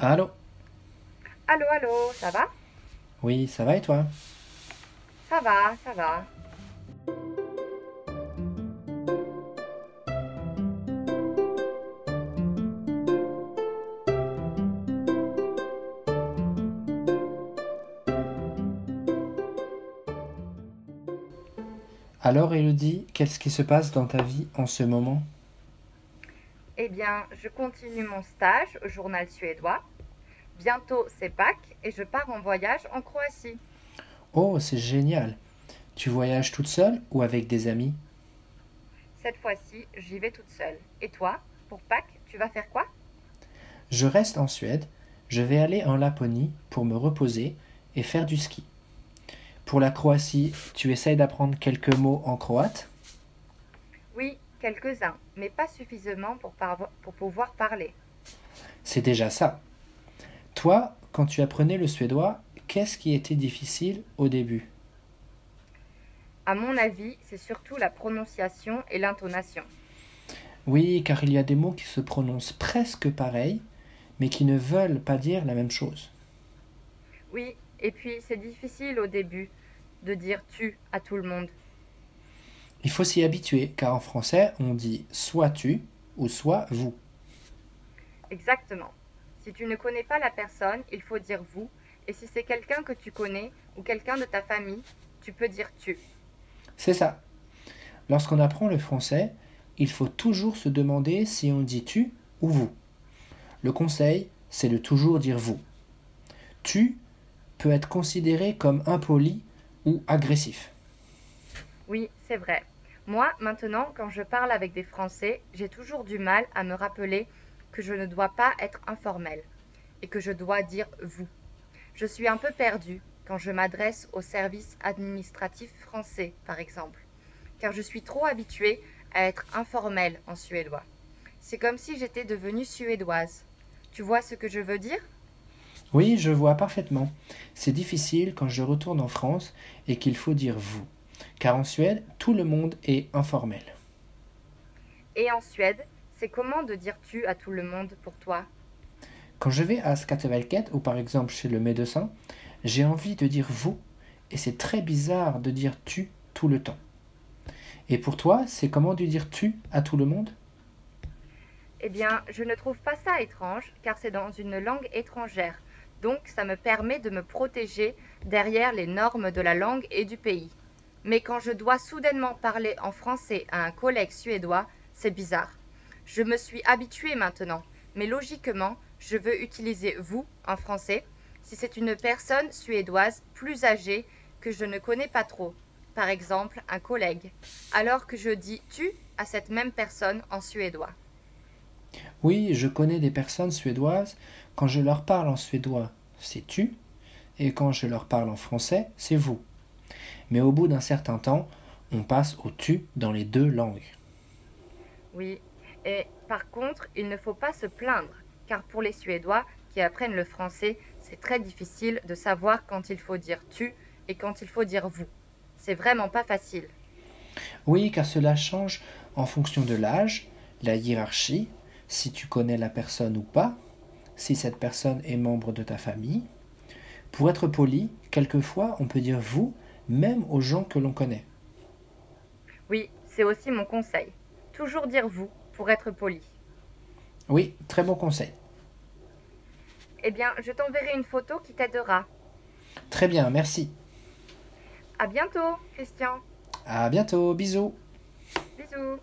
Allô Allô, allô, ça va? Oui, ça va et toi? Ça va, ça va. Alors Elodie, qu'est-ce qui se passe dans ta vie en ce moment? Eh bien, je continue mon stage au journal suédois. Bientôt, c'est Pâques et je pars en voyage en Croatie. Oh, c'est génial. Tu voyages toute seule ou avec des amis? Cette fois-ci, j'y vais toute seule. Et toi, pour Pâques, tu vas faire quoi? Je reste en Suède. Je vais aller en Laponie pour me reposer et faire du ski. Pour la Croatie, tu essayes d'apprendre quelques mots en croate? Quelques-uns, mais pas suffisamment pour, pouvoir parler. C'est déjà ça. Toi, quand tu apprenais le suédois, qu'est-ce qui était difficile au début? À mon avis, c'est surtout la prononciation et l'intonation. Oui, car il y a des mots qui se prononcent presque pareil, mais qui ne veulent pas dire la même chose. Oui, et puis c'est difficile au début de dire tu à tout le monde. Il faut s'y habituer, car en français, on dit soit tu ou soit vous. Exactement. Si tu ne connais pas la personne, il faut dire vous, et si c'est quelqu'un que tu connais ou quelqu'un de ta famille, tu peux dire tu. C'est ça. Lorsqu'on apprend le français, il faut toujours se demander si on dit tu ou vous. Le conseil, c'est de toujours dire vous. Tu peut être considéré comme impoli ou agressif. Oui, c'est vrai. Moi, maintenant, quand je parle avec des Français, j'ai toujours du mal à me rappeler que je ne dois pas être informel et que je dois dire vous. Je suis un peu perdue quand je m'adresse au service administratif français, par exemple, car je suis trop habituée à être informelle en suédois. C'est comme si j'étais devenue suédoise. Tu vois ce que je veux dire? Oui, je vois parfaitement. C'est difficile quand je retourne en France et qu'il faut dire vous. Car en Suède, tout le monde est informel. Et en Suède, c'est comment de dire tu à tout le monde pour toi? Quand je vais à Skatteverket ou par exemple chez le médecin, j'ai envie de dire vous et c'est très bizarre de dire tu tout le temps. Et pour toi, c'est comment de dire tu à tout le monde? Eh bien, je ne trouve pas ça étrange, car c'est dans une langue étrangère. Donc, ça me permet de me protéger derrière les normes de la langue et du pays. Mais quand je dois soudainement parler en français à un collègue suédois, c'est bizarre. Je me suis habituée maintenant, mais logiquement, je veux utiliser vous en français si c'est une personne suédoise plus âgée que je ne connais pas trop, par exemple un collègue, alors que je dis tu à cette même personne en suédois. Oui, je connais des personnes suédoises, quand je leur parle en suédois, c'est tu, et quand je leur parle en français, c'est vous. Mais au bout d'un certain temps, on passe au tu dans les deux langues. Oui, et par contre, il ne faut pas se plaindre, car pour les Suédois qui apprennent le français, c'est très difficile de savoir quand il faut dire tu et quand il faut dire vous. C'est vraiment pas facile. Oui, car cela change en fonction de l'âge, la hiérarchie, si tu connais la personne ou pas, si cette personne est membre de ta famille. Pour être poli, quelquefois on peut dire vous même aux gens que l'on connaît. Oui, c'est aussi mon conseil. Toujours dire vous pour être poli. Oui, très bon conseil. Eh bien, je t'enverrai une photo qui t'aidera. Très bien, merci. À bientôt, Christian. À bientôt, bisous. Bisous.